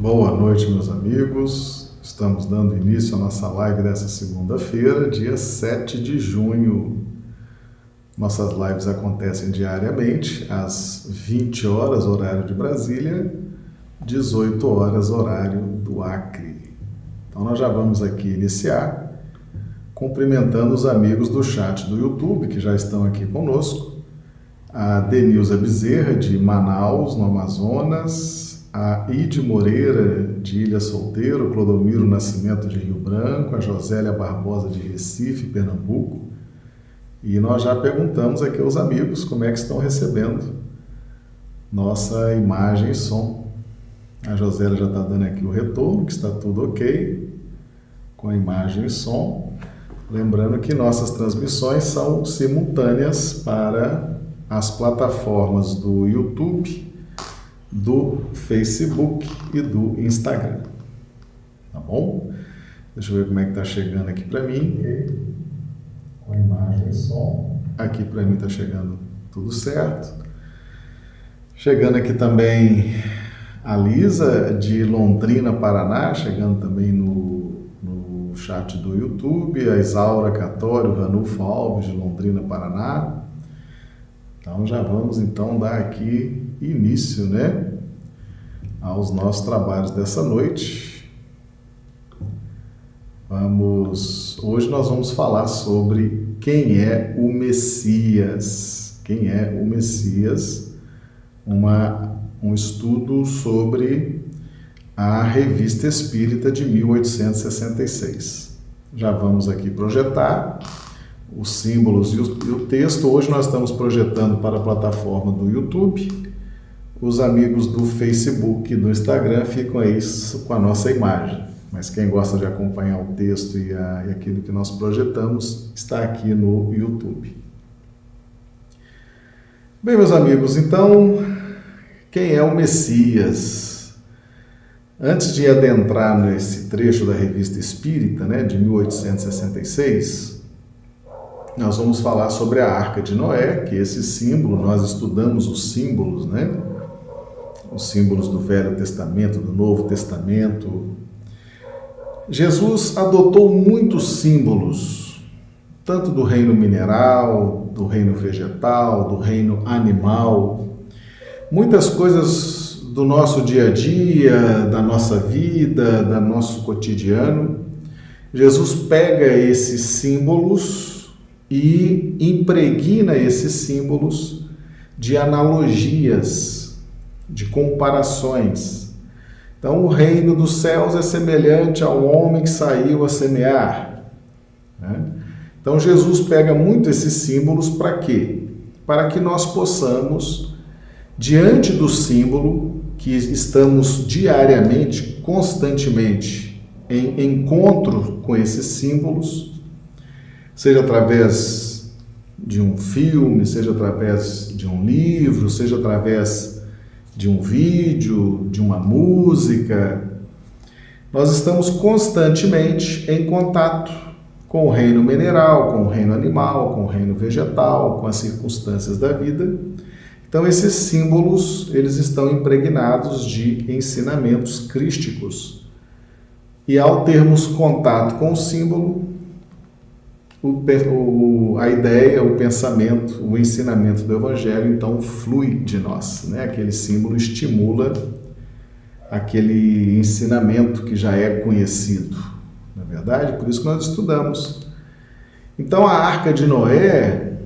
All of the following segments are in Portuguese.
Boa noite, meus amigos. Estamos dando início à nossa live dessa segunda-feira, dia 7 de junho. Nossas lives acontecem diariamente às 20 horas, horário de Brasília, 18 horas, horário do Acre. Então, nós já vamos aqui iniciar cumprimentando os amigos do chat do YouTube que já estão aqui conosco. A Denilza Bezerra, de Manaus, no Amazonas, a Ide Moreira, de Ilha Solteiro, Clodomiro Nascimento, de Rio Branco, a Josélia Barbosa, de Recife, Pernambuco. E nós já perguntamos aqui aos amigos como é que estão recebendo nossa imagem e som. A Josélia já está dando aqui o retorno, que está tudo ok, com a imagem e som. Lembrando que nossas transmissões são simultâneas para as plataformas do YouTube do Facebook e do Instagram. Tá bom? Deixa eu ver como é que tá chegando aqui para mim. Com a imagem e som. Aqui para mim tá chegando tudo certo. Chegando aqui também a Lisa de Londrina, Paraná, chegando também no, no chat do YouTube, a Isaura Catório, Ranulfo Alves de Londrina, Paraná. Então já vamos então dar aqui início, né, aos nossos trabalhos dessa noite. Vamos, hoje nós vamos falar sobre quem é o Messias. Quem é o Messias? Uma, um estudo sobre a Revista Espírita de 1866. Já vamos aqui projetar os símbolos e o, e o texto. Hoje nós estamos projetando para a plataforma do YouTube os amigos do Facebook e do Instagram ficam aí com a nossa imagem. Mas quem gosta de acompanhar o texto e, a, e aquilo que nós projetamos está aqui no YouTube. Bem, meus amigos, então, quem é o Messias? Antes de adentrar nesse trecho da Revista Espírita, né, de 1866, nós vamos falar sobre a Arca de Noé, que esse símbolo, nós estudamos os símbolos, né? os símbolos do Velho Testamento, do Novo Testamento. Jesus adotou muitos símbolos, tanto do reino mineral, do reino vegetal, do reino animal, muitas coisas do nosso dia a dia, da nossa vida, do nosso cotidiano. Jesus pega esses símbolos e impregna esses símbolos de analogias de comparações. Então, o reino dos céus é semelhante ao homem que saiu a semear. Né? Então, Jesus pega muito esses símbolos para quê? Para que nós possamos, diante do símbolo, que estamos diariamente, constantemente em encontro com esses símbolos, seja através de um filme, seja através de um livro, seja através de um vídeo, de uma música. Nós estamos constantemente em contato com o reino mineral, com o reino animal, com o reino vegetal, com as circunstâncias da vida. Então esses símbolos, eles estão impregnados de ensinamentos crísticos. E ao termos contato com o símbolo, o, o, a ideia, o pensamento, o ensinamento do Evangelho, então, flui de nós. Né? Aquele símbolo estimula aquele ensinamento que já é conhecido, não é verdade? Por isso que nós estudamos. Então, a Arca de Noé,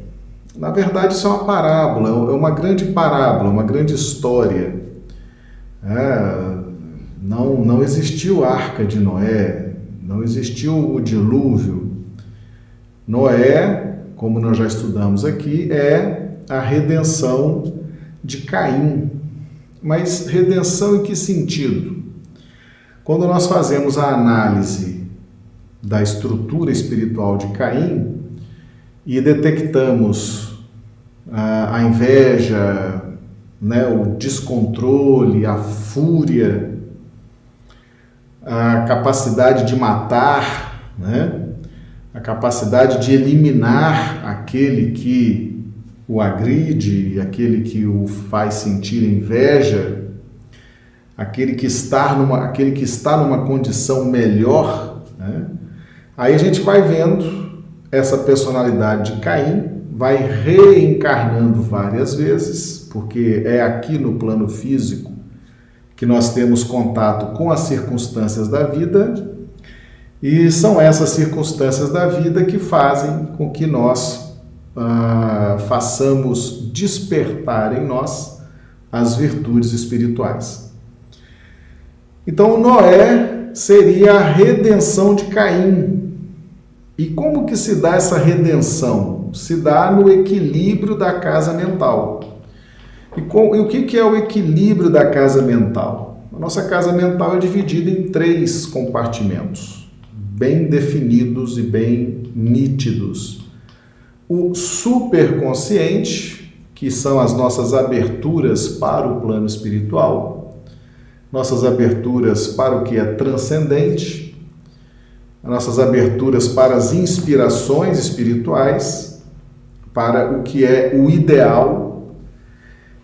na verdade, isso é uma parábola, é uma grande parábola, uma grande história. É, não, não existiu a Arca de Noé, não existiu o dilúvio, Noé, como nós já estudamos aqui, é a redenção de Caim. Mas redenção em que sentido? Quando nós fazemos a análise da estrutura espiritual de Caim e detectamos a, a inveja, né, o descontrole, a fúria, a capacidade de matar, né? A capacidade de eliminar aquele que o agride, aquele que o faz sentir inveja, aquele que está numa, aquele que está numa condição melhor, né? aí a gente vai vendo essa personalidade de Caim, vai reencarnando várias vezes, porque é aqui no plano físico que nós temos contato com as circunstâncias da vida, e são essas circunstâncias da vida que fazem com que nós ah, façamos despertar em nós as virtudes espirituais. Então, Noé seria a redenção de Caim. E como que se dá essa redenção? Se dá no equilíbrio da casa mental. E, com, e o que, que é o equilíbrio da casa mental? A nossa casa mental é dividida em três compartimentos, bem definidos e bem nítidos. O superconsciente, que são as nossas aberturas para o plano espiritual, nossas aberturas para o que é transcendente, nossas aberturas para as inspirações espirituais, para o que é o ideal.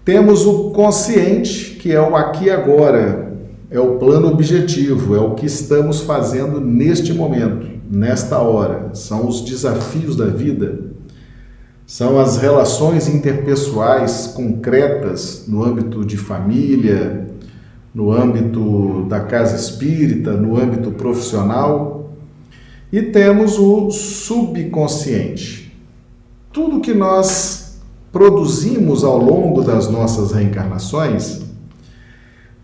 Temos o consciente, que é o aqui agora, é o plano objetivo, é o que estamos fazendo neste momento, nesta hora. São os desafios da vida, são as relações interpessoais concretas no âmbito de família, no âmbito da casa espírita, no âmbito profissional, e temos o subconsciente. Tudo que nós produzimos ao longo das nossas reencarnações,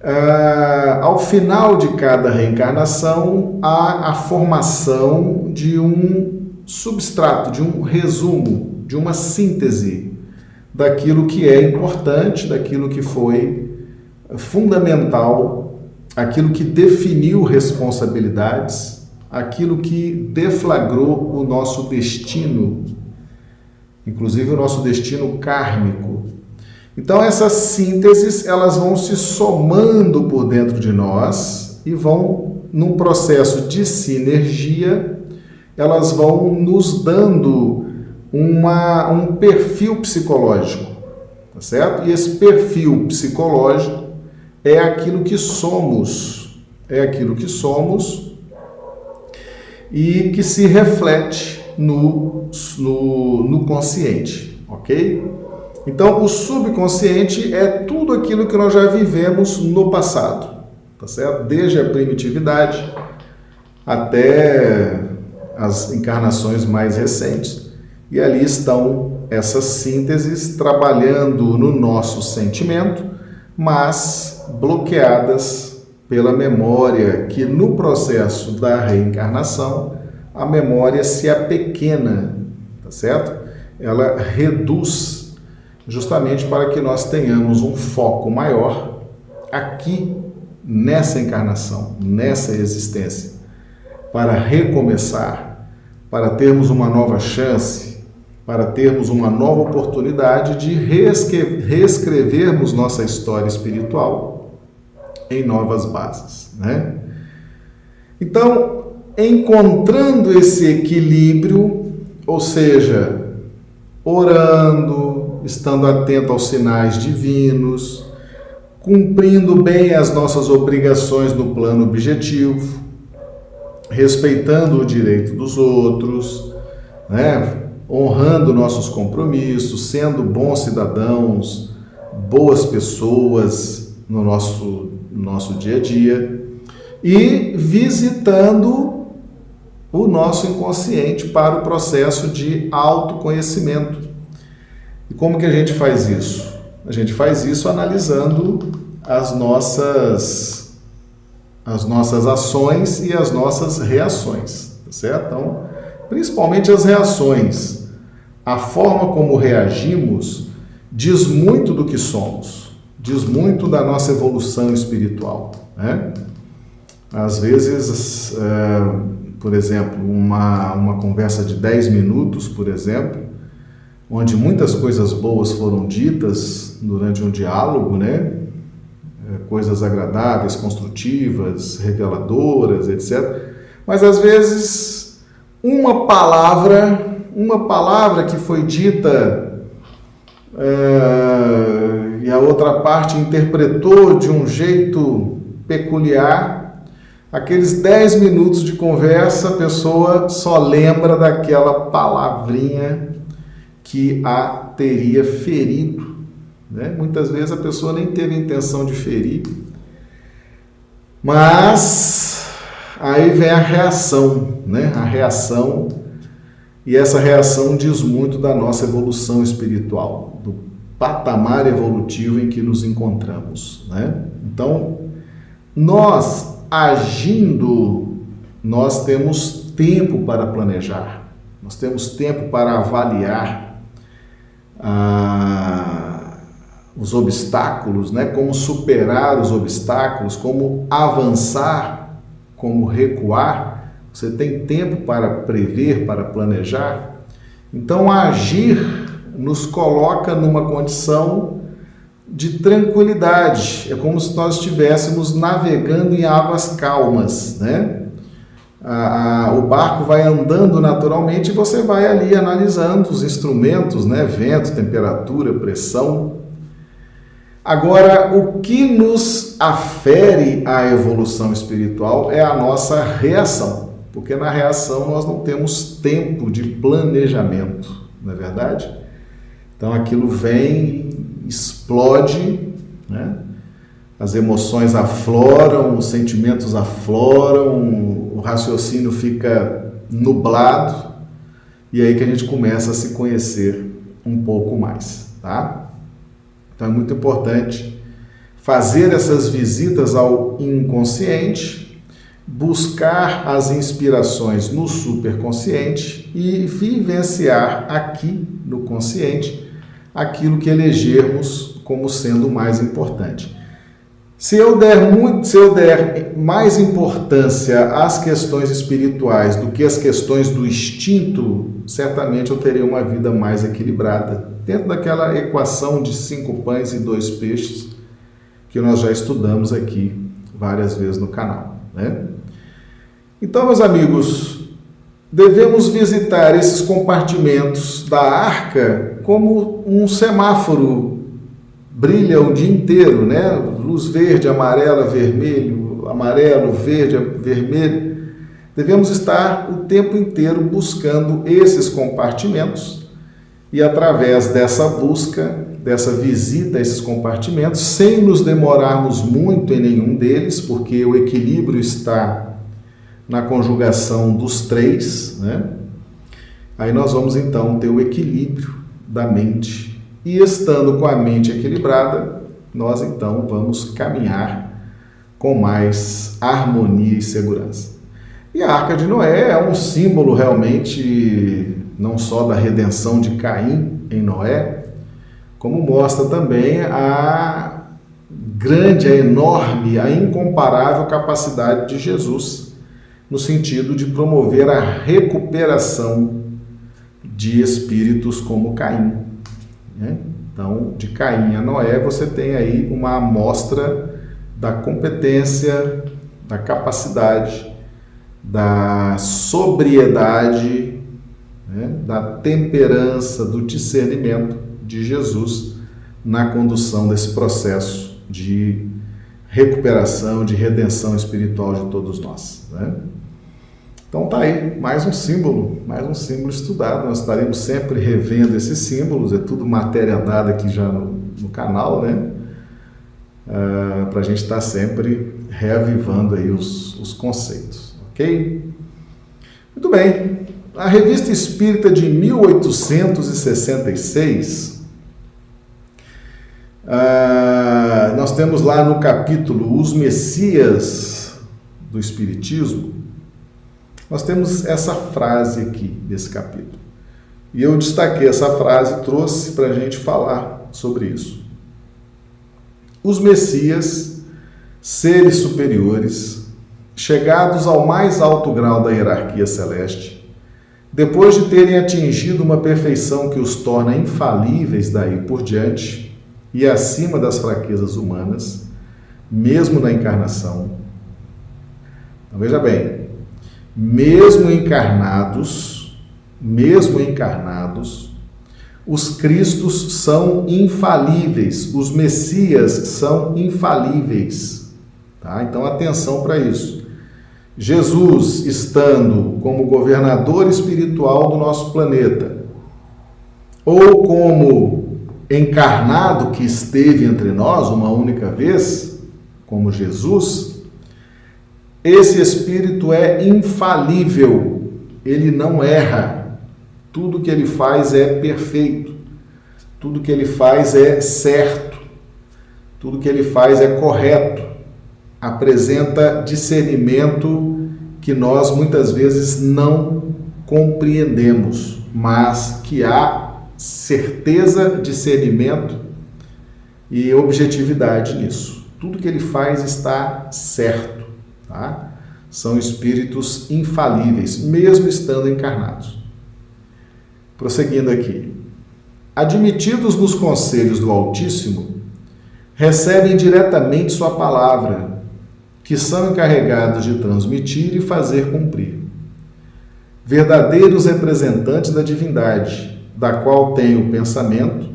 ah, ao final de cada reencarnação, há a formação de um substrato, de um resumo, de uma síntese daquilo que é importante, daquilo que foi fundamental, aquilo que definiu responsabilidades, aquilo que deflagrou o nosso destino, inclusive o nosso destino kármico. Então essas sínteses, elas vão se somando por dentro de nós e vão num processo de sinergia, elas vão nos dando uma, um perfil psicológico, tá certo? E esse perfil psicológico é aquilo que somos, é aquilo que somos e que se reflete no, no, no consciente, ok? Então, o subconsciente é tudo aquilo que nós já vivemos no passado, tá certo? Desde a primitividade até as encarnações mais recentes. E ali estão essas sínteses trabalhando no nosso sentimento, mas bloqueadas pela memória, que no processo da reencarnação a memória se apequena, tá certo? Ela reduz justamente para que nós tenhamos um foco maior aqui nessa encarnação, nessa existência, para recomeçar, para termos uma nova chance, para termos uma nova oportunidade de reescrevermos nossa história espiritual em novas bases, né? Então, encontrando esse equilíbrio, ou seja, orando, estando atento aos sinais divinos, cumprindo bem as nossas obrigações no plano objetivo, respeitando o direito dos outros, né? honrando nossos compromissos, sendo bons cidadãos, boas pessoas no nosso nosso dia a dia e visitando o nosso inconsciente para o processo de autoconhecimento. E como que a gente faz isso? A gente faz isso analisando as nossas as nossas ações e as nossas reações, tá certo? Então, principalmente as reações. A forma como reagimos diz muito do que somos diz muito da nossa evolução espiritual. Né? Às vezes, é, por exemplo, uma, uma conversa de 10 minutos, por exemplo, onde muitas coisas boas foram ditas durante um diálogo, né? É, coisas agradáveis, construtivas, reveladoras, etc. Mas às vezes, uma palavra, uma palavra que foi dita. É, e a outra parte interpretou de um jeito peculiar. Aqueles 10 minutos de conversa, a pessoa só lembra daquela palavrinha que a teria ferido. Né? Muitas vezes a pessoa nem teve a intenção de ferir, mas aí vem a reação, né? A reação, e essa reação diz muito da nossa evolução espiritual, do patamar evolutivo em que nos encontramos, né? Então, nós agindo, nós temos tempo para planejar, nós temos tempo para avaliar ah, os obstáculos, né? como superar os obstáculos, como avançar, como recuar. Você tem tempo para prever, para planejar. Então, agir nos coloca numa condição de tranquilidade. É como se nós estivéssemos navegando em águas calmas, né? A, a, o barco vai andando naturalmente e você vai ali analisando os instrumentos, né? Vento, temperatura, pressão. Agora, o que nos afere a evolução espiritual é a nossa reação, porque na reação nós não temos tempo de planejamento, não é verdade? Então aquilo vem, explode, né? As emoções afloram, os sentimentos afloram, o raciocínio fica nublado e aí que a gente começa a se conhecer um pouco mais, tá? Então é muito importante fazer essas visitas ao inconsciente, buscar as inspirações no superconsciente e vivenciar aqui no consciente aquilo que elegermos como sendo mais importante. Se eu der muito, se eu der mais importância às questões espirituais do que às questões do instinto, certamente eu teria uma vida mais equilibrada, dentro daquela equação de cinco pães e dois peixes que nós já estudamos aqui várias vezes no canal, né? Então, meus amigos, devemos visitar esses compartimentos da arca como um semáforo brilha o dia inteiro, né? Luz verde, amarela, vermelho, amarelo, verde, vermelho. Devemos estar o tempo inteiro buscando esses compartimentos e através dessa busca, dessa visita a esses compartimentos, sem nos demorarmos muito em nenhum deles, porque o equilíbrio está na conjugação dos três, né? Aí nós vamos então ter o equilíbrio da mente e estando com a mente equilibrada, nós então vamos caminhar com mais harmonia e segurança. E a Arca de Noé é um símbolo realmente não só da redenção de Caim em Noé, como mostra também a grande, a enorme, a incomparável capacidade de Jesus no sentido de promover a recuperação de espíritos como Caim. Né? Então, de Caim a Noé, você tem aí uma amostra da competência, da capacidade, da sobriedade, né? da temperança, do discernimento de Jesus na condução desse processo de recuperação, de redenção espiritual de todos nós. Né? Então tá aí, mais um símbolo, mais um símbolo estudado. Nós estaremos sempre revendo esses símbolos, é tudo matéria dada aqui já no, no canal, né? Uh, ah, Para a gente estar tá sempre reavivando aí os, os conceitos, ok? Muito bem. A Revista Espírita de 1866, uh, ah, nós temos lá no capítulo Os Messias do Espiritismo, nós temos essa frase aqui nesse capítulo. E eu destaquei essa frase, trouxe para a gente falar sobre isso. Os Messias, seres superiores, chegados ao mais alto grau da hierarquia celeste, depois de terem atingido uma perfeição que os torna infalíveis daí por diante e acima das fraquezas humanas, mesmo na encarnação. Então, veja bem, mesmo encarnados, mesmo encarnados, os Cristos são infalíveis, os Messias são infalíveis, Tá? Então, atenção para isso. Jesus estando como governador espiritual do nosso planeta, ou como encarnado que esteve entre nós uma única vez, como Jesus, esse espírito é infalível, ele não erra. Tudo que ele faz é perfeito. Tudo que ele faz é certo. Tudo que ele faz é correto. Apresenta discernimento que nós muitas vezes não compreendemos, mas que há certeza, discernimento e objetividade nisso. Tudo que ele faz está certo, tá? São espíritos infalíveis, mesmo estando encarnados. Prosseguindo aqui. Admitidos nos conselhos do Altíssimo, recebem diretamente Sua palavra, que são encarregados de transmitir e fazer cumprir. Verdadeiros representantes da divindade, da qual tem o pensamento,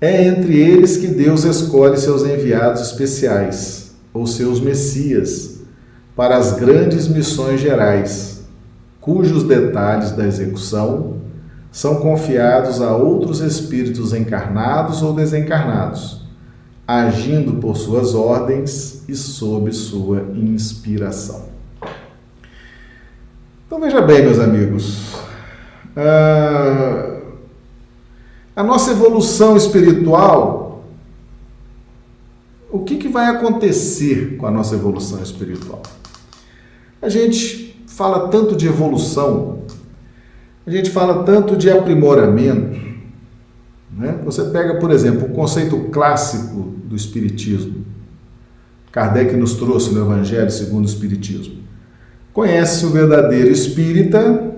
é entre eles que Deus escolhe seus enviados especiais, ou seus messias, para as grandes missões gerais, cujos detalhes da execução são confiados a outros espíritos encarnados ou desencarnados, agindo por suas ordens e sob sua inspiração. Então veja bem, meus amigos, uh, a nossa evolução espiritual, o que, que vai acontecer com a nossa evolução espiritual? A gente fala tanto de evolução, a gente fala tanto de aprimoramento. Né? Você pega, por exemplo, o conceito clássico do Espiritismo. Kardec nos trouxe no Evangelho segundo o Espiritismo. Conhece o verdadeiro espírita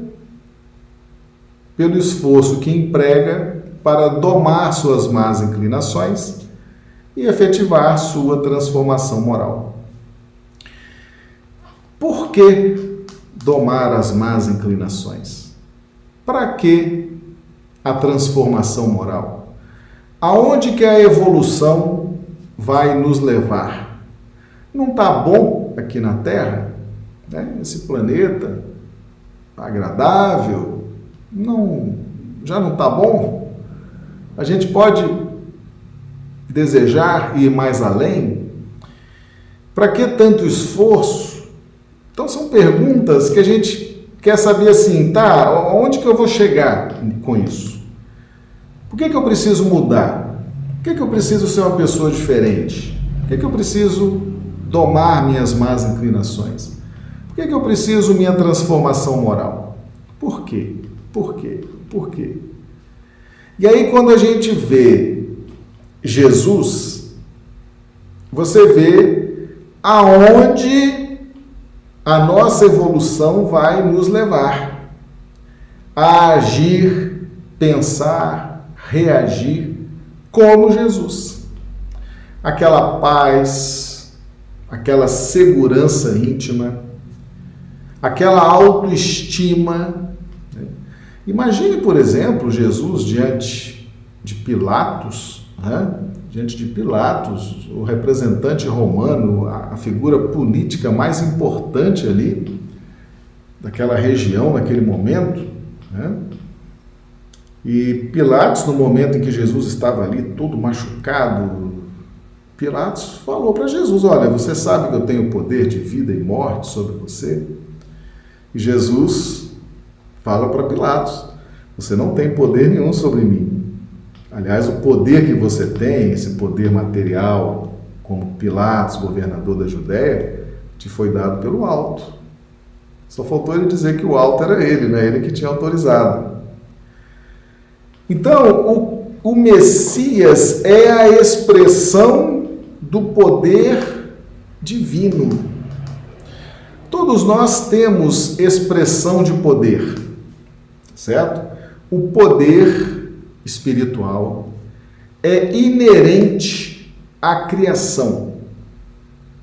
pelo esforço que emprega para domar suas más inclinações e efetivar sua transformação moral. Por que domar as más inclinações? Para que a transformação moral? Aonde que a evolução vai nos levar? Não está bom aqui na Terra? Né? Esse planeta agradável? Não, já não está bom? A gente pode desejar ir mais além? Para que tanto esforço? Então são perguntas que a gente quer saber assim, tá? Onde que eu vou chegar com isso? Por que, que eu preciso mudar? Por que, que eu preciso ser uma pessoa diferente? Por que, que eu preciso domar minhas más inclinações? Por que, que eu preciso minha transformação moral? Por quê? Por quê? Por quê? E aí, quando a gente vê Jesus, você vê aonde a nossa evolução vai nos levar a agir, pensar, reagir como Jesus. Aquela paz, aquela segurança íntima, aquela autoestima Imagine, por exemplo, Jesus diante de Pilatos, né? Diante de Pilatos, o representante romano, a figura política mais importante ali daquela região, naquele momento. Né? E Pilatos, no momento em que Jesus estava ali, todo machucado, Pilatos falou para Jesus: Olha, você sabe que eu tenho poder de vida e morte sobre você? E Jesus fala para Pilatos: Você não tem poder nenhum sobre mim. Aliás, o poder que você tem, esse poder material, como Pilatos, governador da Judéia, te foi dado pelo alto. Só faltou ele dizer que o alto era ele, né? ele que tinha autorizado. Então, o, o Messias é a expressão do poder divino. Todos nós temos expressão de poder certo? O poder espiritual é inerente à criação.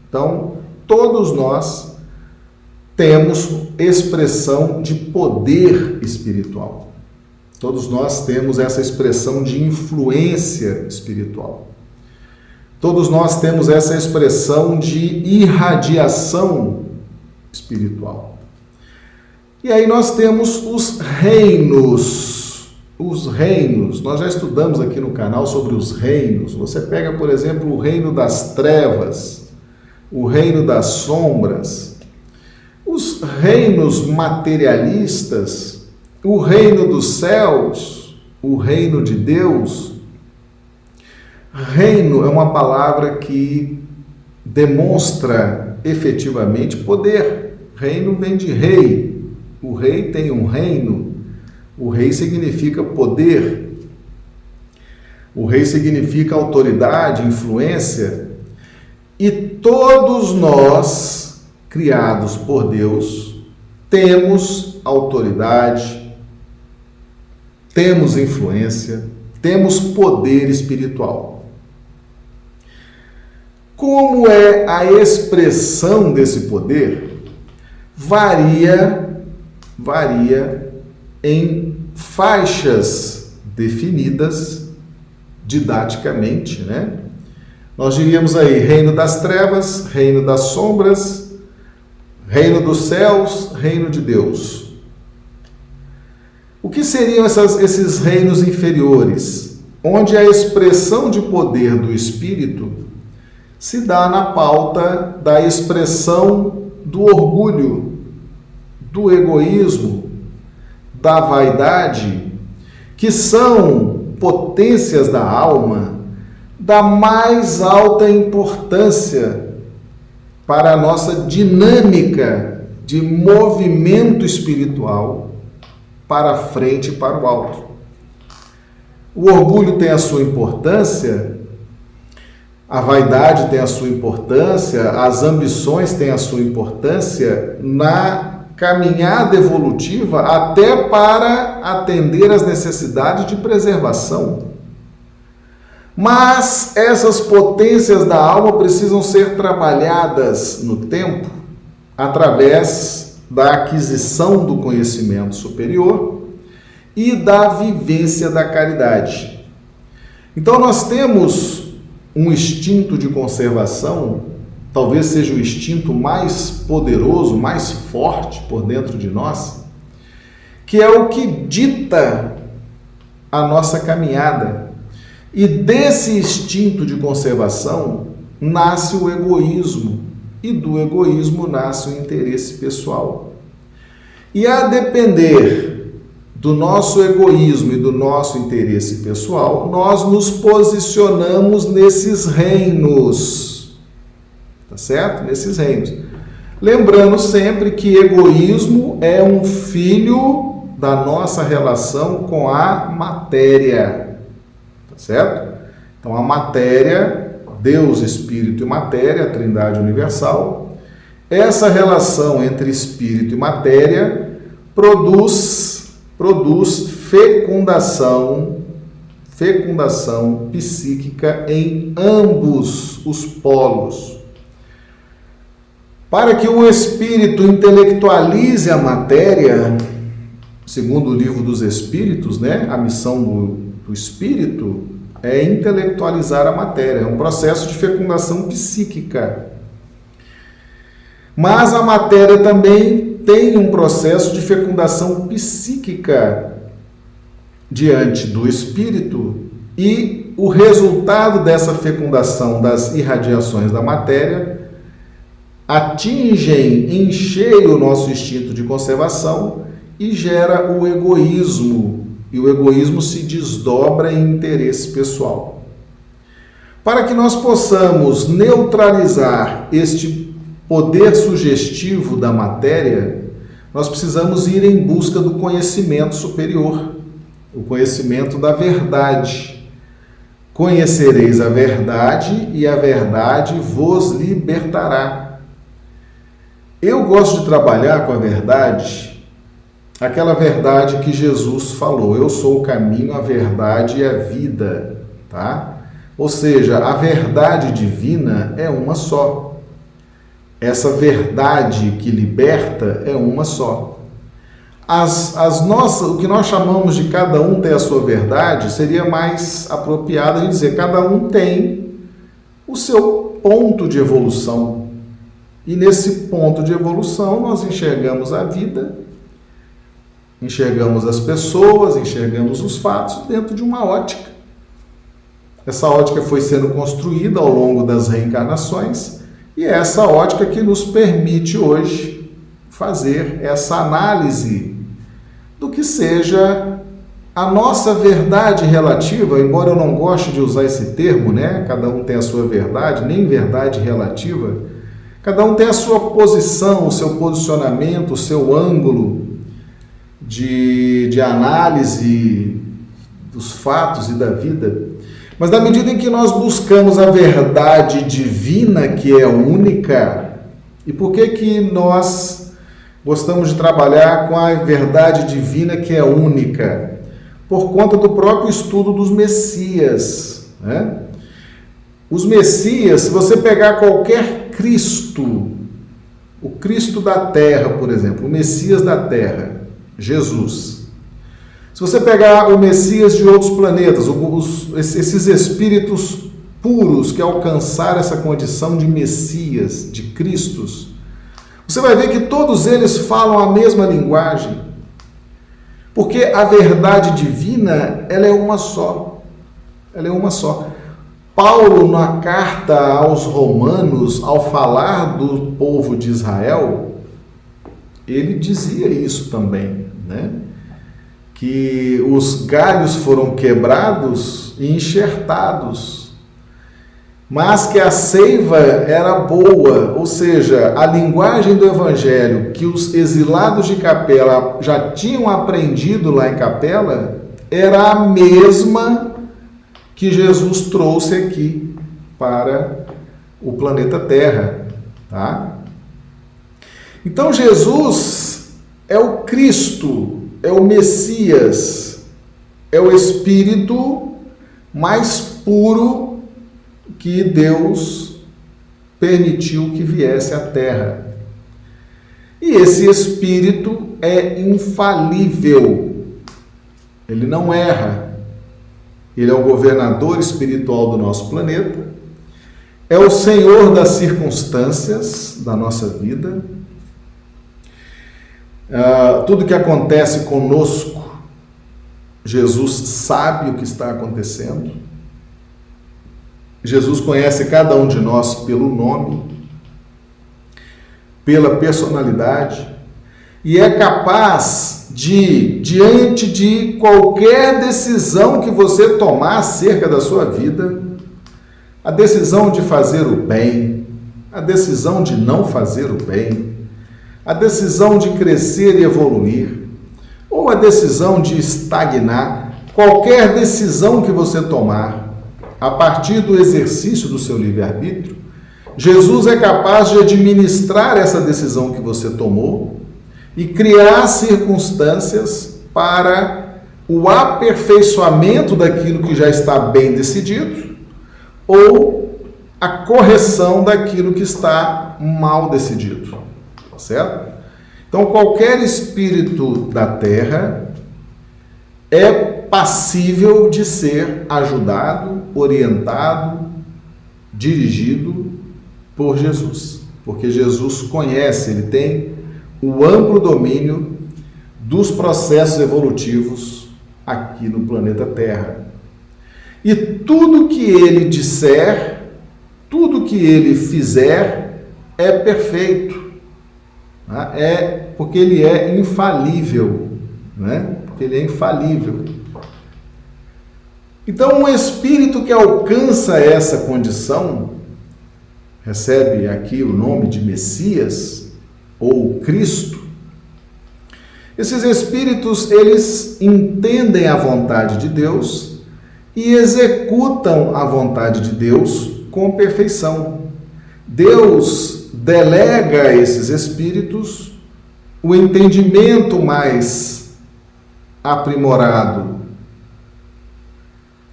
Então, todos nós temos expressão de poder espiritual. Todos nós temos essa expressão de influência espiritual. Todos nós temos essa expressão de irradiação espiritual. E aí nós temos os reinos. Os reinos, nós já estudamos aqui no canal sobre os reinos. Você pega, por exemplo, o reino das trevas, o reino das sombras, os reinos materialistas, o reino dos céus, o reino de Deus. Reino é uma palavra que demonstra efetivamente poder. Reino vem de rei. O rei tem um reino. O rei significa poder. O rei significa autoridade, influência. E todos nós, criados por Deus, temos autoridade, temos influência, temos poder espiritual. Como é a expressão desse poder? Varia, varia em faixas definidas didaticamente, né? Nós diríamos aí reino das trevas, reino das sombras, reino dos céus, reino de Deus. O que seriam essas, esses reinos inferiores? Onde a expressão de poder do Espírito se dá na pauta da expressão do orgulho, do egoísmo, da vaidade, que são potências da alma da mais alta importância para a nossa dinâmica de movimento espiritual para frente e para o alto. O orgulho tem a sua importância, a vaidade tem a sua importância, as ambições têm a sua importância na caminhada evolutiva até para atender às necessidades de preservação. Mas essas potências da alma precisam ser trabalhadas no tempo através da aquisição do conhecimento superior e da vivência da caridade. Então nós temos um instinto de conservação, talvez seja o instinto mais poderoso, mais forte por dentro de nós, que é o que dita a nossa caminhada e desse instinto de conservação nasce o egoísmo, e do egoísmo nasce o interesse pessoal. E a depender do nosso egoísmo e do nosso interesse pessoal, nós nos posicionamos nesses reinos. Tá certo? Nesses reinos. Lembrando sempre que egoísmo é um filho da nossa relação com a matéria certo? Então a matéria, Deus, Espírito e matéria, a Trindade Universal, essa relação entre espírito e matéria produz produz fecundação fecundação psíquica em ambos os polos. Para que o espírito intelectualize a matéria, segundo o livro dos Espíritos, né, a missão do, do espírito é intelectualizar a matéria, é um processo de fecundação psíquica. Mas a matéria também tem um processo de fecundação psíquica diante do espírito e o resultado dessa fecundação das irradiações da matéria atingem em cheio o nosso instinto de conservação e gera o egoísmo e o egoísmo se desdobra em interesse pessoal. Para que nós possamos neutralizar este poder sugestivo da matéria, nós precisamos ir em busca do conhecimento superior, o conhecimento da verdade. Conhecereis a verdade e a verdade vos libertará. Eu gosto de trabalhar com a verdade aquela verdade que Jesus falou: Eu sou o caminho, a verdade e a vida, tá? Ou seja, a verdade divina é uma só. Essa verdade que liberta é uma só. As, as nossas, o que nós chamamos de cada um ter a sua verdade, seria mais apropriado de dizer cada um tem o seu ponto de evolução. E nesse ponto de evolução nós enxergamos a vida, enxergamos as pessoas, enxergamos os fatos dentro de uma ótica. Essa ótica foi sendo construída ao longo das reencarnações e é essa ótica que nos permite hoje fazer essa análise do que seja a nossa verdade relativa, embora eu não goste de usar esse termo, né? Cada um tem a sua verdade, nem verdade relativa. Cada um tem a sua posição, o seu posicionamento, o seu ângulo de, de análise dos fatos e da vida. Mas na medida em que nós buscamos a verdade divina, que é única, e por que que nós gostamos de trabalhar com a verdade divina que é única? Por conta do próprio estudo dos Messias. Né? Os Messias, se você pegar qualquer Cristo, o Cristo da terra, por exemplo, o Messias da terra, Jesus, se você pegar o Messias de outros planetas, os, esses espíritos puros que alcançaram essa condição de Messias, de Cristos, você vai ver que todos eles falam a mesma linguagem. Porque a verdade divina, ela é uma só. Ela é uma só. Paulo, na carta aos Romanos, ao falar do povo de Israel, ele dizia isso também, né? que os galhos foram quebrados e enxertados, mas que a seiva era boa, ou seja, a linguagem do evangelho que os exilados de Capela já tinham aprendido lá em Capela era a mesma que Jesus trouxe aqui para o planeta Terra, tá? Então Jesus é o Cristo é o Messias, é o Espírito mais puro que Deus permitiu que viesse à Terra. E esse Espírito é infalível, ele não erra, ele é o governador espiritual do nosso planeta, é o Senhor das circunstâncias da nossa vida Uh, tudo que acontece conosco, Jesus sabe o que está acontecendo. Jesus conhece cada um de nós pelo nome, pela personalidade, e é capaz de, diante de qualquer decisão que você tomar acerca da sua vida, a decisão de fazer o bem, a decisão de não fazer o bem, a decisão de crescer e evoluir, ou a decisão de estagnar, qualquer decisão que você tomar, a partir do exercício do seu livre-arbítrio, Jesus é capaz de administrar essa decisão que você tomou e criar circunstâncias para o aperfeiçoamento daquilo que já está bem decidido ou a correção daquilo que está mal decidido certo? Então, qualquer espírito da terra é passível de ser ajudado, orientado, dirigido por Jesus, porque Jesus conhece, ele tem o amplo domínio dos processos evolutivos aqui no planeta Terra. E tudo que ele disser, tudo que ele fizer é perfeito. Tá? É porque ele é infalível, né? Porque ele é infalível. Então, um espírito que alcança essa condição recebe aqui o nome de Messias ou Cristo. Esses espíritos, eles entendem a vontade de Deus e executam a vontade de Deus com perfeição. Deus delega a esses espíritos o entendimento mais aprimorado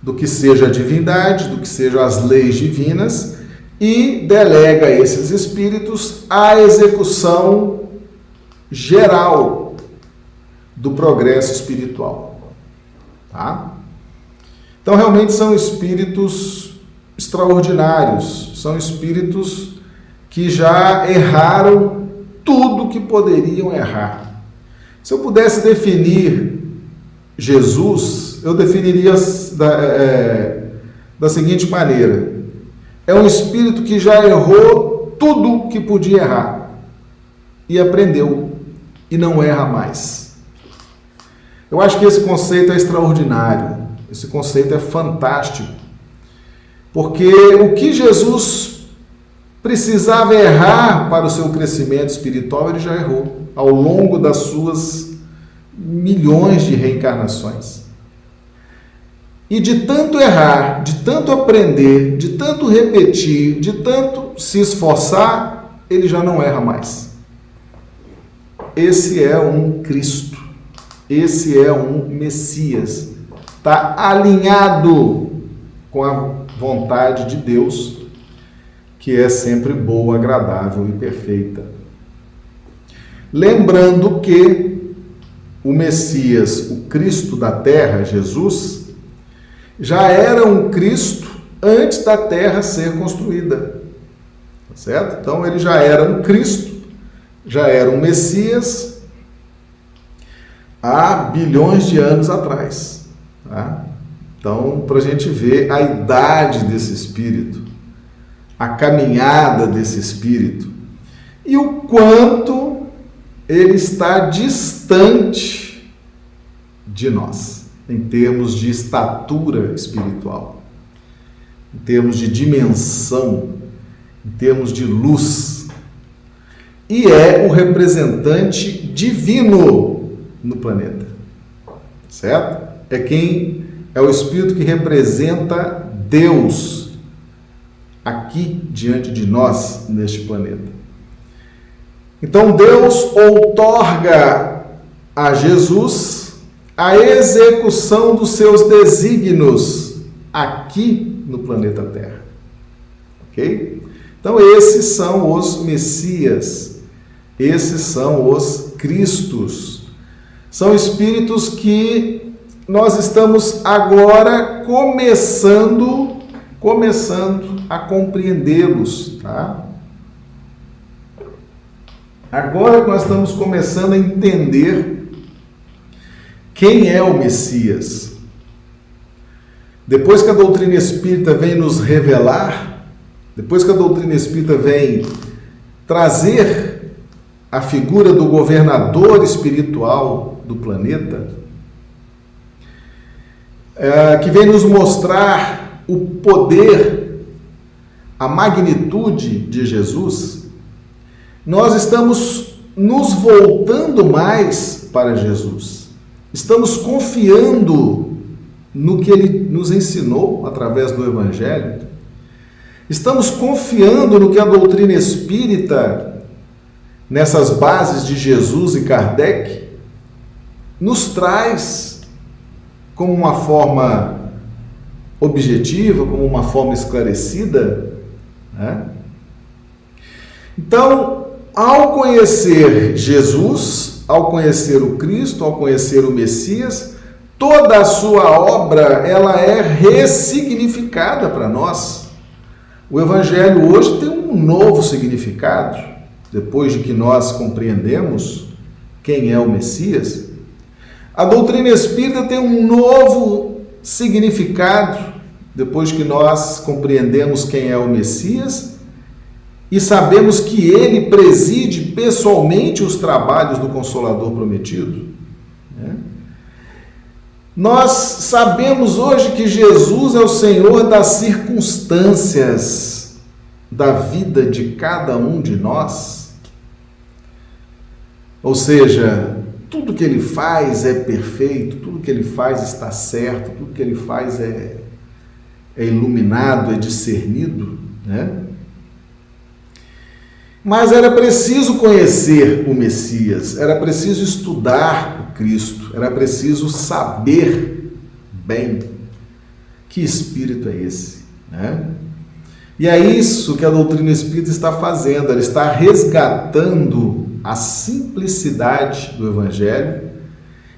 do que seja a divindade, do que sejam as leis divinas, e delega esses espíritos a execução geral do progresso espiritual. Tá? Então, realmente são espíritos extraordinários, são espíritos que já erraram tudo que poderiam errar. Se eu pudesse definir Jesus, eu definiria da, é, da seguinte maneira: é um espírito que já errou tudo que podia errar e aprendeu e não erra mais. Eu acho que esse conceito é extraordinário, esse conceito é fantástico, porque o que Jesus precisava errar para o seu crescimento espiritual, ele já errou ao longo das suas milhões de reencarnações. E de tanto errar, de tanto aprender, de tanto repetir, de tanto se esforçar, ele já não erra mais. Esse é um Cristo. Esse é um Messias. Está alinhado com a vontade de Deus, que é sempre boa, agradável e perfeita. Lembrando que o Messias, o Cristo da terra, Jesus, já era um Cristo antes da terra ser construída. Tá certo? Então ele já era um Cristo, já era um Messias há bilhões de anos atrás. Tá? Então, para a gente ver a idade desse espírito, a caminhada desse espírito e o quanto ele está distante de nós em termos de estatura espiritual, em termos de dimensão, em termos de luz. E é o representante divino no planeta. Certo? É quem é o espírito que representa Deus aqui diante de nós neste planeta. Então Deus outorga a Jesus a execução dos seus desígnios aqui no planeta Terra. Ok? Então, esses são os Messias, esses são os Cristos. São espíritos que nós estamos agora começando, começando a compreendê-los, tá? Agora nós estamos começando a entender quem é o Messias? Depois que a doutrina espírita vem nos revelar, depois que a doutrina espírita vem trazer a figura do governador espiritual do planeta, é, que vem nos mostrar o poder, a magnitude de Jesus, nós estamos nos voltando mais para Jesus. Estamos confiando no que ele nos ensinou através do Evangelho? Estamos confiando no que a doutrina espírita, nessas bases de Jesus e Kardec, nos traz como uma forma objetiva, como uma forma esclarecida? Né? Então, ao conhecer Jesus, ao conhecer o Cristo, ao conhecer o Messias, toda a sua obra ela é ressignificada para nós. O Evangelho hoje tem um novo significado, depois de que nós compreendemos quem é o Messias. A doutrina espírita tem um novo significado, depois que nós compreendemos quem é o Messias e sabemos que ele preside pessoalmente os trabalhos do Consolador prometido. Né? Nós sabemos hoje que Jesus é o Senhor das circunstâncias da vida de cada um de nós. Ou seja, tudo que ele faz é perfeito, tudo que ele faz está certo, tudo que ele faz é, é iluminado, é discernido, né? Mas era preciso conhecer o Messias, era preciso estudar o Cristo, era preciso saber bem que espírito é esse, né? E é isso que a doutrina espírita está fazendo, ela está resgatando a simplicidade do Evangelho,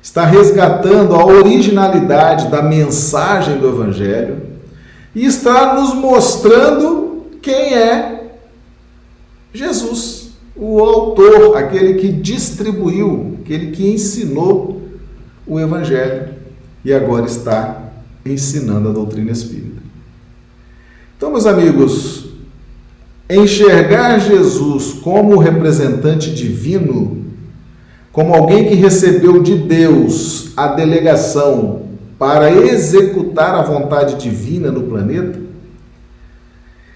está resgatando a originalidade da mensagem do Evangelho, e está nos mostrando quem é Jesus, o autor, aquele que distribuiu, aquele que ensinou o Evangelho e agora está ensinando a doutrina espírita. Então, meus amigos, enxergar Jesus como representante divino, como alguém que recebeu de Deus a delegação para executar a vontade divina no planeta,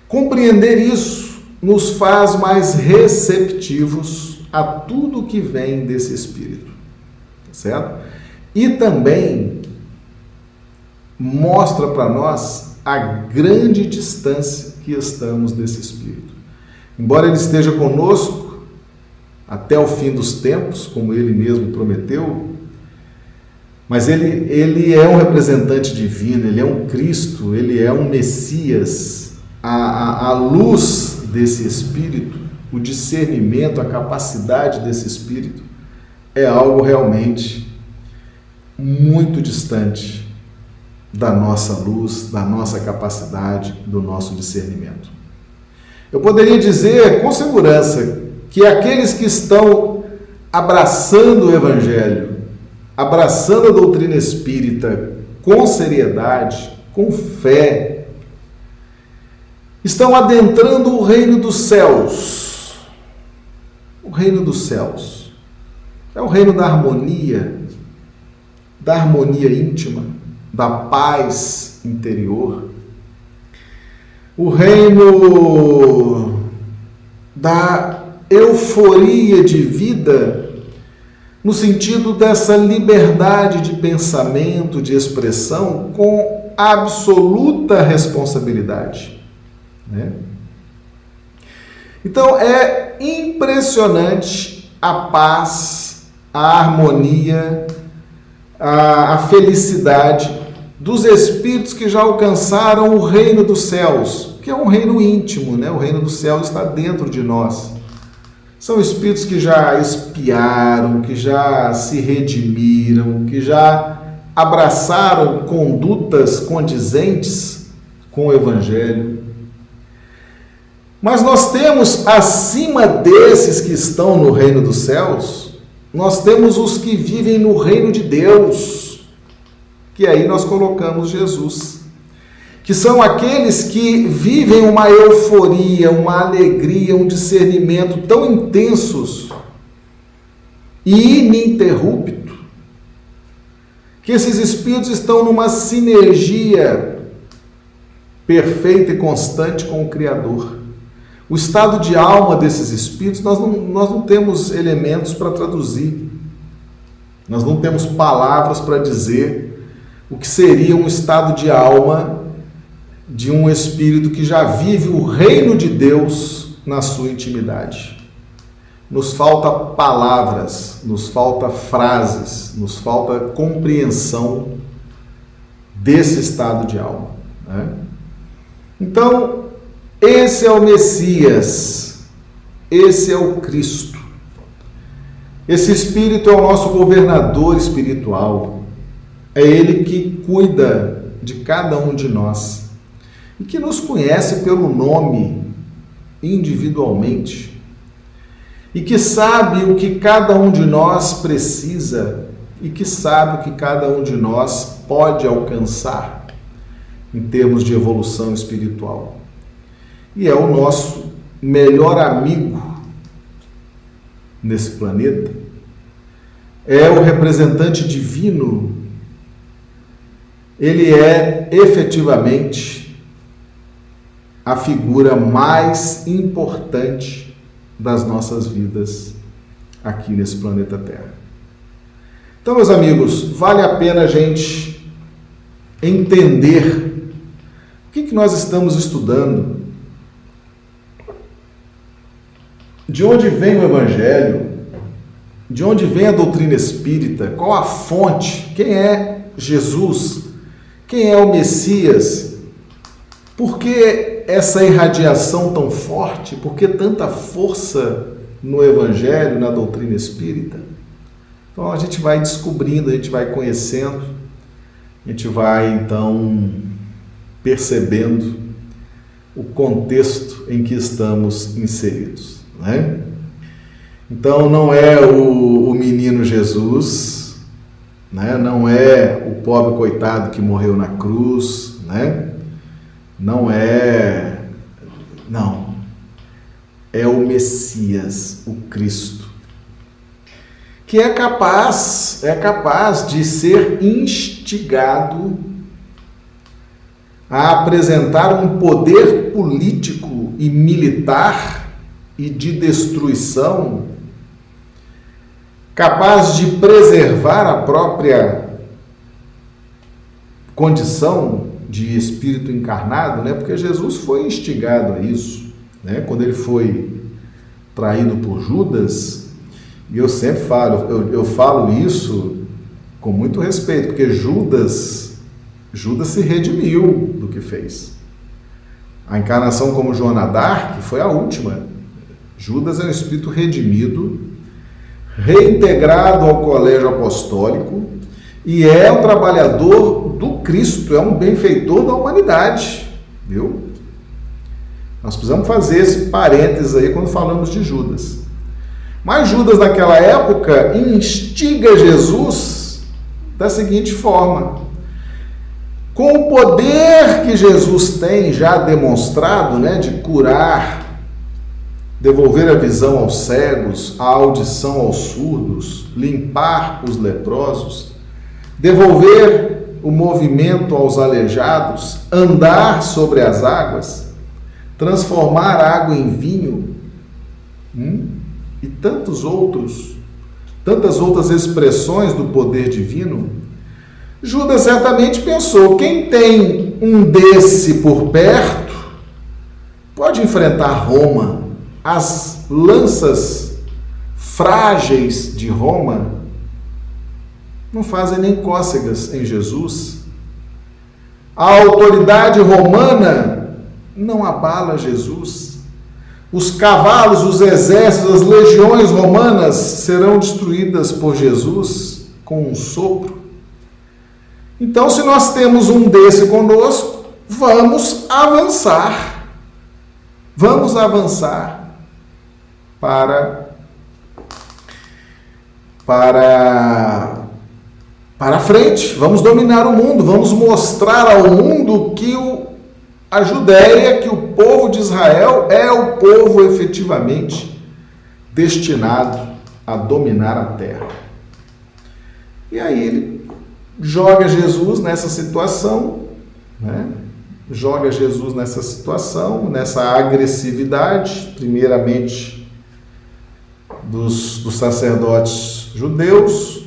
compreender isso nos faz mais receptivos a tudo que vem desse Espírito, certo? E também mostra para nós a grande distância que estamos desse Espírito. Embora ele esteja conosco até o fim dos tempos, como ele mesmo prometeu, mas ele, ele é um representante divino, ele é um Cristo, ele é um Messias. A, a, a luz desse Espírito, o discernimento, a capacidade desse Espírito é algo realmente muito distante da nossa luz, da nossa capacidade, do nosso discernimento. Eu poderia dizer com segurança que aqueles que estão abraçando o Evangelho, abraçando a doutrina espírita com seriedade, com fé, estão adentrando o reino dos céus. O reino dos céus é o reino da harmonia, da harmonia íntima, da paz interior, o reino da euforia de vida, no sentido dessa liberdade de pensamento, de expressão, com absoluta responsabilidade. Né? Então é impressionante a paz, a harmonia, a, a felicidade dos espíritos que já alcançaram o reino dos céus, que é um reino íntimo, né? O reino do céu está dentro de nós. São espíritos que já espiaram, que já se redimiram, que já abraçaram condutas condizentes com o evangelho. Mas nós temos acima desses que estão no reino dos céus, nós temos os que vivem no reino de Deus que aí nós colocamos Jesus, que são aqueles que vivem uma euforia, uma alegria, um discernimento tão intensos e ininterrupto, que esses espíritos estão numa sinergia perfeita e constante com o Criador. O estado de alma desses espíritos, nós não, nós não temos elementos para traduzir, nós não temos palavras para dizer o que seria um estado de alma de um espírito que já vive o reino de Deus na sua intimidade. Nos falta palavras, nos falta frases, nos falta compreensão desse estado de alma. Né? Então, esse é o Messias, esse é o Cristo. Esse Espírito é o nosso governador espiritual. É Ele que cuida de cada um de nós e que nos conhece pelo nome individualmente e que sabe o que cada um de nós precisa e que sabe o que cada um de nós pode alcançar em termos de evolução espiritual. E é o nosso melhor amigo nesse planeta. É o representante divino ele é efetivamente a figura mais importante das nossas vidas aqui nesse planeta Terra. Então, meus amigos, vale a pena a gente entender o que, que nós estamos estudando, de onde vem o Evangelho, de onde vem a doutrina espírita, qual a fonte, quem é Jesus, quem é o Messias? Por que essa irradiação tão forte? Por que tanta força no Evangelho, na doutrina espírita? Então a gente vai descobrindo, a gente vai conhecendo, a gente vai então percebendo o contexto em que estamos inseridos. Né? Então, não é o, o menino Jesus, né? não é o pobre coitado que morreu na cruz, né? não é. Não. É o Messias, o Cristo que é capaz, é capaz de ser instigado a apresentar um poder político e militar e de destruição, capaz de preservar a própria condição de espírito encarnado, né? Porque Jesus foi instigado a isso, né? Quando ele foi traído por Judas, e eu sempre falo, eu, eu falo isso com muito respeito, porque Judas, Judas se redimiu do que fez. A encarnação como Joana d'Arc foi a última. Judas é um espírito redimido, reintegrado ao colégio apostólico e é um trabalhador do Cristo, é um benfeitor da humanidade, viu? Nós precisamos fazer esse parênteses aí quando falamos de Judas. Mas Judas, naquela época, instiga Jesus da seguinte forma: com o poder que Jesus tem já demonstrado, né, de curar, devolver a visão aos cegos, a audição aos surdos, limpar os leprosos, devolver o movimento aos aleijados, andar sobre as águas, transformar água em vinho. Hum? e tantos outros, tantas outras expressões do poder divino, Judas certamente pensou: quem tem um desse por perto pode enfrentar Roma, as lanças frágeis de Roma não fazem nem cócegas em Jesus. A autoridade romana não abala Jesus. Os cavalos, os exércitos, as legiões romanas serão destruídas por Jesus com um sopro. Então, se nós temos um desse conosco, vamos avançar. Vamos avançar para para para frente. Vamos dominar o mundo, vamos mostrar ao mundo que o a Judéia, que o povo de Israel é o povo efetivamente destinado a dominar a terra. E aí ele joga Jesus nessa situação, né? joga Jesus nessa situação, nessa agressividade, primeiramente dos, dos sacerdotes judeus,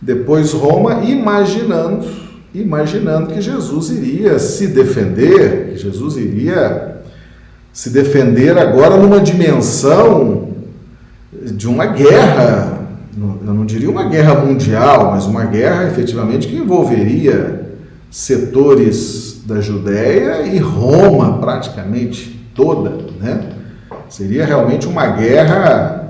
depois Roma, imaginando imaginando que Jesus iria se defender, que Jesus iria se defender agora numa dimensão de uma guerra, eu não diria uma guerra mundial, mas uma guerra efetivamente que envolveria setores da Judéia e Roma praticamente toda, né? Seria realmente uma guerra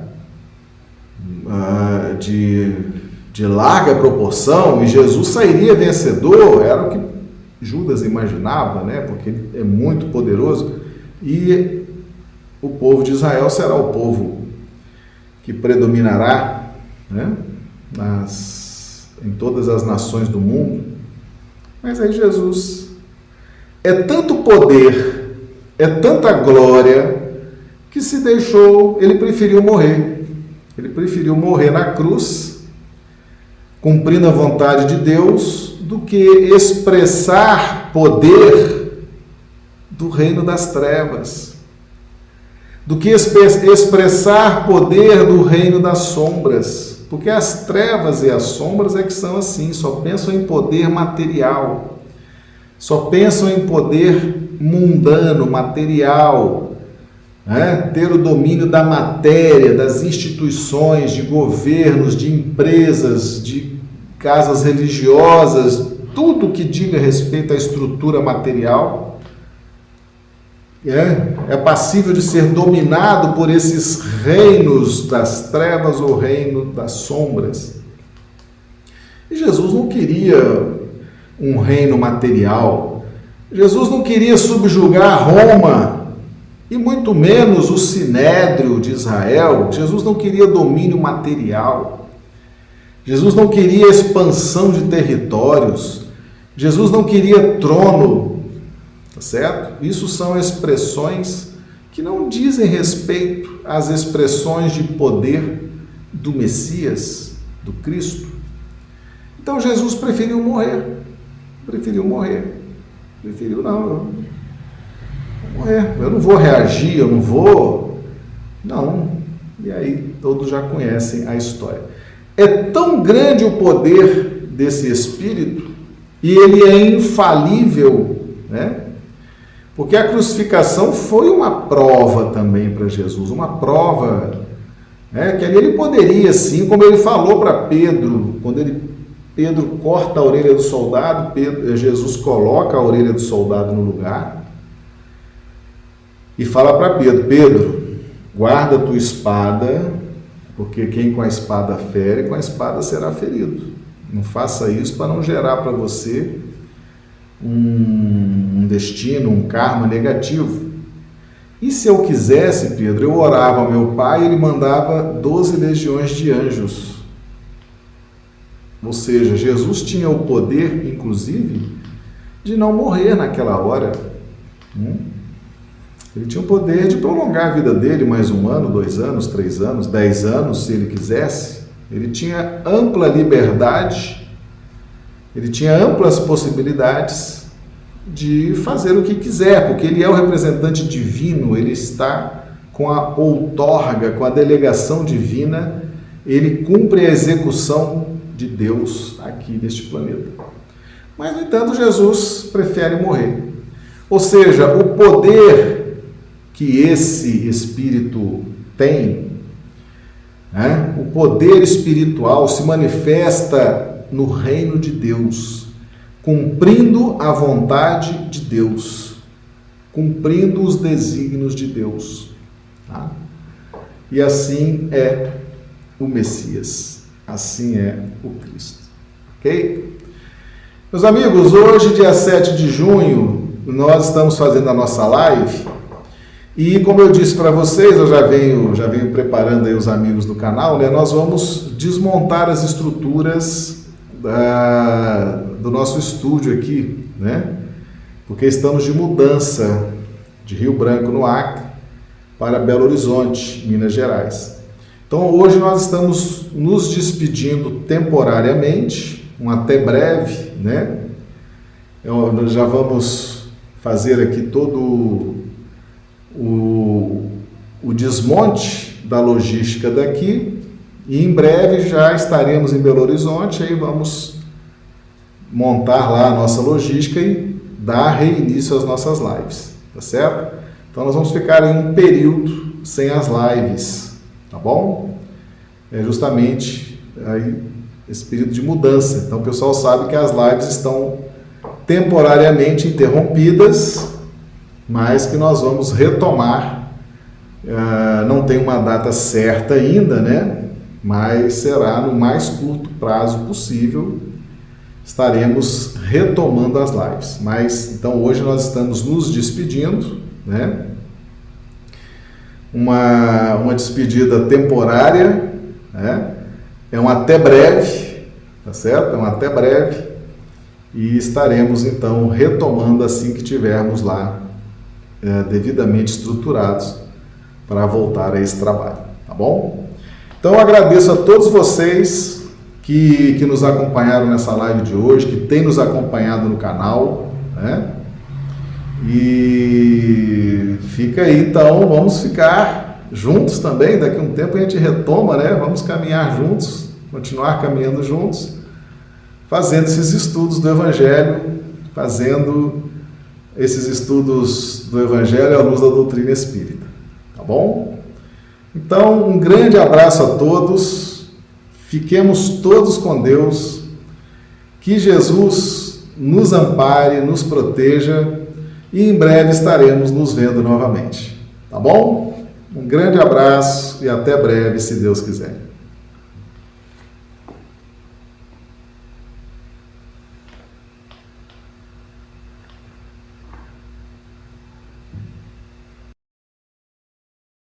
uh, de de larga proporção e Jesus sairia vencedor, era o que Judas imaginava, né? Porque ele é muito poderoso e o povo de Israel será o povo que predominará, né? Nas, em todas as nações do mundo. Mas aí Jesus é tanto poder, é tanta glória que se deixou, ele preferiu morrer. Ele preferiu morrer na cruz cumprindo a vontade de Deus, do que expressar poder do reino das trevas, do que expressar poder do reino das sombras, porque as trevas e as sombras é que são assim, só pensam em poder material, só pensam em poder mundano, material, né? ter o domínio da matéria, das instituições, de governos, de empresas, de casas religiosas, tudo que diga respeito à estrutura material, é, é passível de ser dominado por esses reinos das trevas ou reino das sombras. E Jesus não queria um reino material. Jesus não queria subjugar Roma e muito menos o sinédrio de Israel. Jesus não queria domínio material. Jesus não queria expansão de territórios. Jesus não queria trono, tá certo? Isso são expressões que não dizem respeito às expressões de poder do Messias, do Cristo. Então Jesus preferiu morrer. Preferiu morrer. Preferiu, não, morrer. Eu não vou reagir, eu não vou. Não. E aí todos já conhecem a história. É tão grande o poder desse Espírito e ele é infalível, né? Porque a crucificação foi uma prova também para Jesus, uma prova né, que ali ele poderia sim, como ele falou para Pedro, quando ele, Pedro corta a orelha do soldado, Pedro, Jesus coloca a orelha do soldado no lugar e fala para Pedro: Pedro, guarda tua espada, porque quem com a espada fere, com a espada será ferido. Não faça isso para não gerar para você um, destino, um karma negativo. E se eu quisesse, Pedro, eu orava ao meu pai e ele mandava 12 legiões de anjos. Ou seja, Jesus tinha o poder, inclusive, de não morrer naquela hora. Hum? Ele tinha o poder de prolongar a vida dele mais um ano, dois anos, três anos, dez anos, se ele quisesse. Ele tinha ampla liberdade ele tinha amplas possibilidades de fazer o que quiser, porque ele é o representante divino, ele está com a outorga, com a delegação divina, ele cumpre a execução de Deus aqui neste planeta. Mas, no entanto, Jesus prefere morrer. Ou seja, o poder que esse espírito tem, né, o poder espiritual se manifesta no reino de Deus, cumprindo a vontade de Deus, cumprindo os desígnios de Deus. Tá? E assim é o Messias, assim é o Cristo. Ok? Meus amigos, hoje, dia 7 de junho, nós estamos fazendo a nossa live. E como eu disse para vocês, eu já venho, já venho preparando aí os amigos do canal, né? Nós vamos desmontar as estruturas da, do nosso estúdio aqui, né? Porque estamos de mudança de Rio Branco, no Acre, para Belo Horizonte, Minas Gerais. Então hoje nós estamos nos despedindo temporariamente, um até breve, né? Eu, nós já vamos fazer aqui todo o, o desmonte da logística daqui e em breve já estaremos em Belo Horizonte, aí vamos montar lá a nossa logística e dar reinício às nossas lives, tá certo? Então nós vamos ficar em um período sem as lives, tá bom? É justamente aí esse período de mudança. Então o pessoal sabe que as lives estão temporariamente interrompidas, mas que nós vamos retomar. Uh, não tem uma data certa ainda, né? mas será no mais curto prazo possível. Estaremos retomando as lives. Mas então hoje nós estamos nos despedindo, né? Uma, uma despedida temporária, né? É um até breve, tá certo? É um até breve. E estaremos então retomando assim que tivermos lá é, devidamente estruturados para voltar a esse trabalho, tá bom? Então agradeço a todos vocês que, que nos acompanharam nessa live de hoje, que têm nos acompanhado no canal, né? E fica aí então, vamos ficar juntos também, daqui a um tempo a gente retoma, né? Vamos caminhar juntos, continuar caminhando juntos, fazendo esses estudos do Evangelho, fazendo esses estudos do Evangelho à luz da doutrina espírita, tá bom? Então, um grande abraço a todos. Fiquemos todos com Deus. Que Jesus nos ampare, nos proteja e em breve estaremos nos vendo novamente. Tá bom? Um grande abraço e até breve, se Deus quiser.